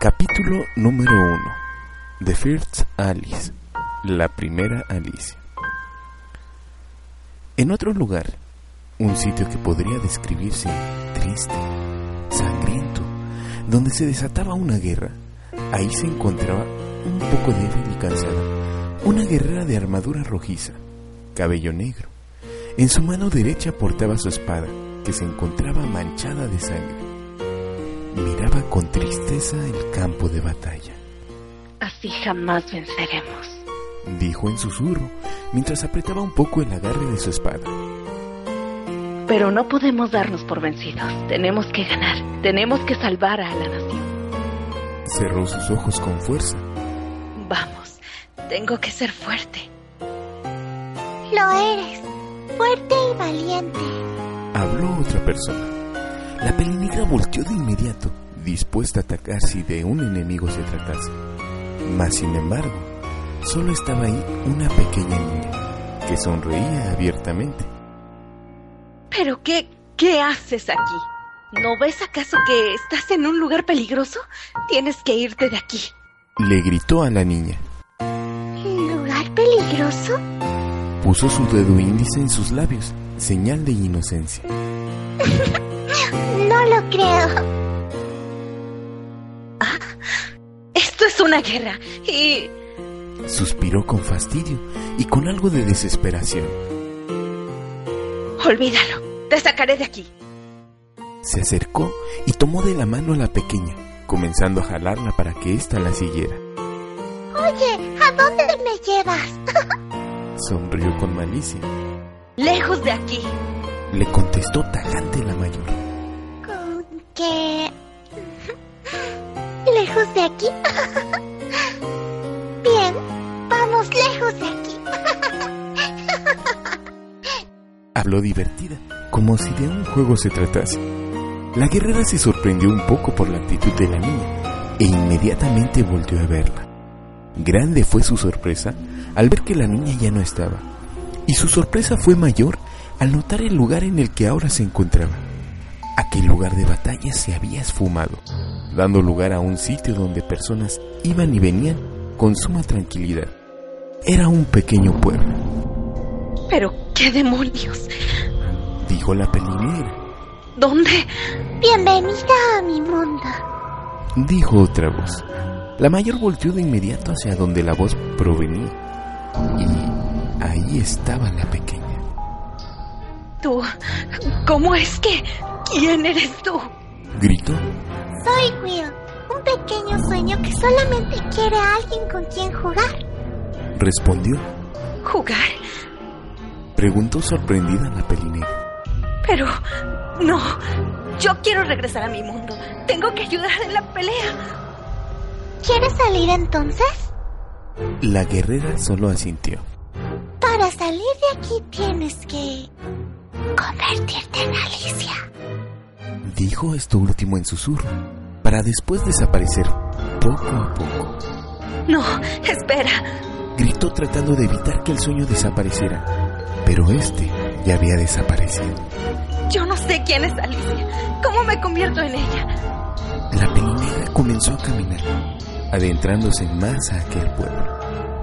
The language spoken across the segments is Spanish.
Capítulo número 1 The First Alice. La primera Alicia. En otro lugar, un sitio que podría describirse triste, sangriento, donde se desataba una guerra, ahí se encontraba un poco débil y cansada, una guerrera de armadura rojiza, cabello negro. En su mano derecha portaba su espada, que se encontraba manchada de sangre miraba con tristeza el campo de batalla. Así jamás venceremos, dijo en susurro, mientras apretaba un poco el agarre de su espada. Pero no podemos darnos por vencidos. Tenemos que ganar. Tenemos que salvar a la nación. Cerró sus ojos con fuerza. Vamos, tengo que ser fuerte. Lo eres, fuerte y valiente. Habló otra persona. La pelinegra volteó de inmediato, dispuesta a atacar si de un enemigo se tratase. Mas, sin embargo, solo estaba ahí una pequeña niña, que sonreía abiertamente. ¿Pero qué, qué haces aquí? ¿No ves acaso que estás en un lugar peligroso? Tienes que irte de aquí. Le gritó a la niña. ¿Lugar peligroso? Puso su dedo índice en sus labios, señal de inocencia. No lo creo. Ah, esto es una guerra y... Suspiró con fastidio y con algo de desesperación. Olvídalo, te sacaré de aquí. Se acercó y tomó de la mano a la pequeña, comenzando a jalarla para que ésta la siguiera. Oye, ¿a dónde me llevas? Sonrió con malicia. Lejos de aquí. Le contestó tajante la mayor. ¿Con qué? ¿Lejos de aquí? Bien, vamos lejos de aquí. Habló divertida, como si de un juego se tratase. La guerrera se sorprendió un poco por la actitud de la niña e inmediatamente volvió a verla. Grande fue su sorpresa al ver que la niña ya no estaba. Y su sorpresa fue mayor al notar el lugar en el que ahora se encontraba. Aquel lugar de batalla se había esfumado, dando lugar a un sitio donde personas iban y venían con suma tranquilidad. Era un pequeño pueblo. ¿Pero qué demonios? Dijo la pelinera. ¿Dónde? Bienvenida a mi mundo. Dijo otra voz. La mayor volteó de inmediato hacia donde la voz provenía. Y ahí estaba la pequeña. Tú, ¿cómo es que? ¿Quién eres tú? Gritó. Soy Will, un pequeño sueño que solamente quiere a alguien con quien jugar. Respondió. ¿Jugar? Preguntó sorprendida la pelinera. Pero, no, yo quiero regresar a mi mundo. Tengo que ayudar en la pelea. ¿Quieres salir entonces? La guerrera solo asintió. Para salir de aquí tienes que convertirte en Alicia. Dijo esto último en susurro, para después desaparecer poco a poco. No, espera. Gritó tratando de evitar que el sueño desapareciera, pero este ya había desaparecido. Yo no sé quién es Alicia. ¿Cómo me convierto en ella? La pelinera comenzó a caminar, adentrándose más a aquel pueblo.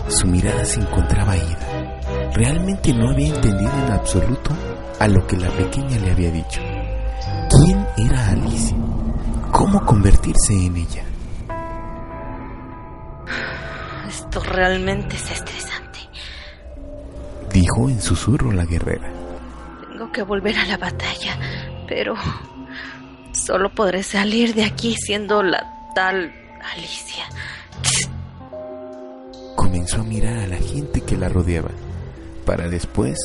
Su mirada se encontraba ida. Realmente no había entendido en absoluto a lo que la pequeña le había dicho. ¿Cómo convertirse en ella? Esto realmente es estresante. Dijo en susurro la guerrera. Tengo que volver a la batalla, pero solo podré salir de aquí siendo la tal Alicia. Comenzó a mirar a la gente que la rodeaba, para después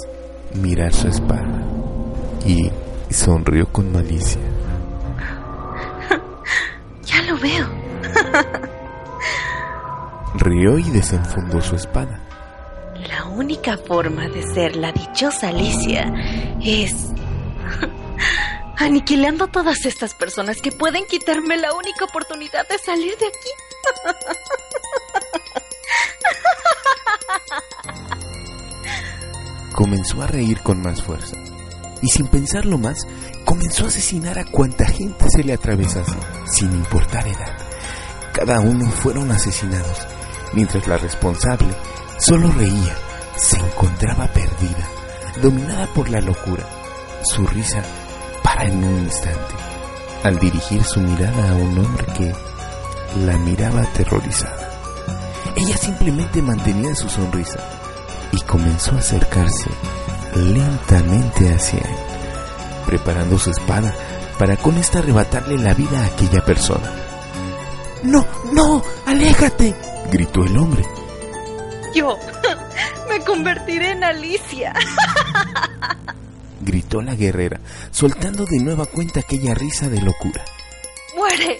mirar su espada y sonrió con malicia. Rió y desenfundó su espada. La única forma de ser la dichosa Alicia es aniquilando a todas estas personas que pueden quitarme la única oportunidad de salir de aquí. Comenzó a reír con más fuerza y sin pensarlo más, comenzó a asesinar a cuanta gente se le atravesase, sin importar edad. cada uno fueron asesinados, mientras la responsable solo reía, se encontraba perdida, dominada por la locura. Su risa para en un instante, al dirigir su mirada a un hombre que la miraba aterrorizada. Ella simplemente mantenía su sonrisa y comenzó a acercarse lentamente hacia él, preparando su espada para con esta arrebatarle la vida a aquella persona. No, no, aléjate, gritó el hombre. Yo me convertiré en Alicia. gritó la guerrera, soltando de nueva cuenta aquella risa de locura. ¡Muere!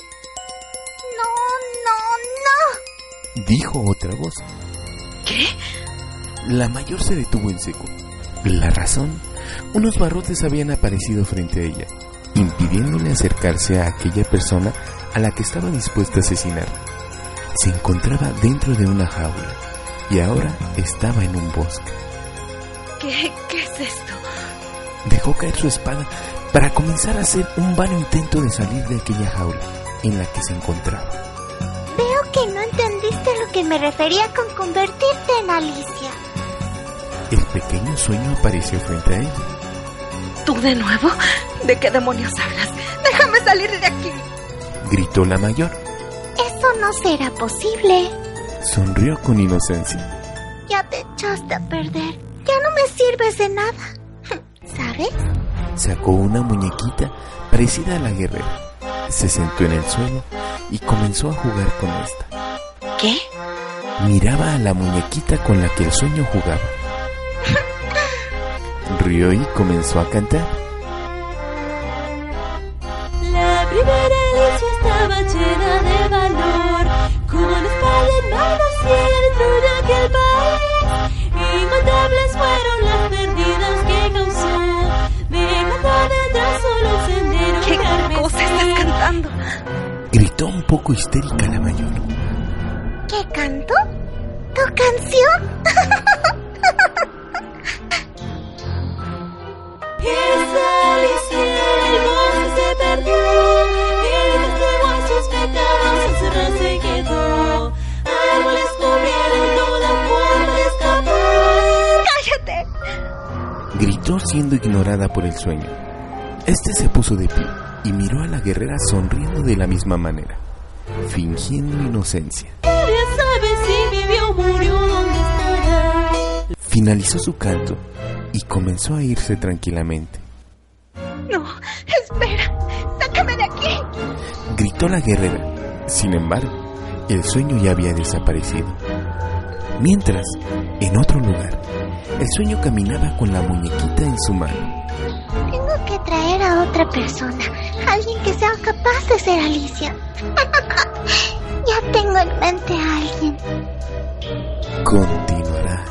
No, no, no. Dijo otra voz. ¿Qué? La mayor se detuvo en seco. La razón, unos barrotes habían aparecido frente a ella, impidiéndole acercarse a aquella persona a la que estaba dispuesta a asesinar. Se encontraba dentro de una jaula y ahora estaba en un bosque. ¿Qué, qué es esto? Dejó caer su espada para comenzar a hacer un vano intento de salir de aquella jaula en la que se encontraba. Veo que no entendiste lo que me refería con convertirte en Alicia. El pequeño sueño apareció frente a ella. ¿Tú de nuevo? ¿De qué demonios hablas? ¡Déjame salir de aquí! Gritó la mayor. No será posible. Sonrió con inocencia. Ya te echaste a perder. Ya no me sirves de nada. ¿Sabes? Sacó una muñequita parecida a la guerrera. Se sentó en el suelo y comenzó a jugar con esta. ¿Qué? Miraba a la muñequita con la que el sueño jugaba. Rió y comenzó a cantar. La primera Alicia estaba llena en mano dentro de aquel país. Incontables fueron las pérdidas que causó, dejando detrás solo un sendero ¿Qué carmesí. cosa estás cantando? Gritó un poco histérica la mayor. ¿Qué canto? ¿Tu canción? Gritó siendo ignorada por el sueño. Este se puso de pie y miró a la guerrera sonriendo de la misma manera, fingiendo inocencia. Nadie sabe si vivió o murió, dónde estará. Finalizó su canto y comenzó a irse tranquilamente. No, espera. Sácame de aquí. Gritó la guerrera. Sin embargo, el sueño ya había desaparecido. Mientras, en otro lugar, el sueño caminaba con la muñequita en su mano. Tengo que traer a otra persona, alguien que sea capaz de ser Alicia. ya tengo en mente a alguien. Continuará.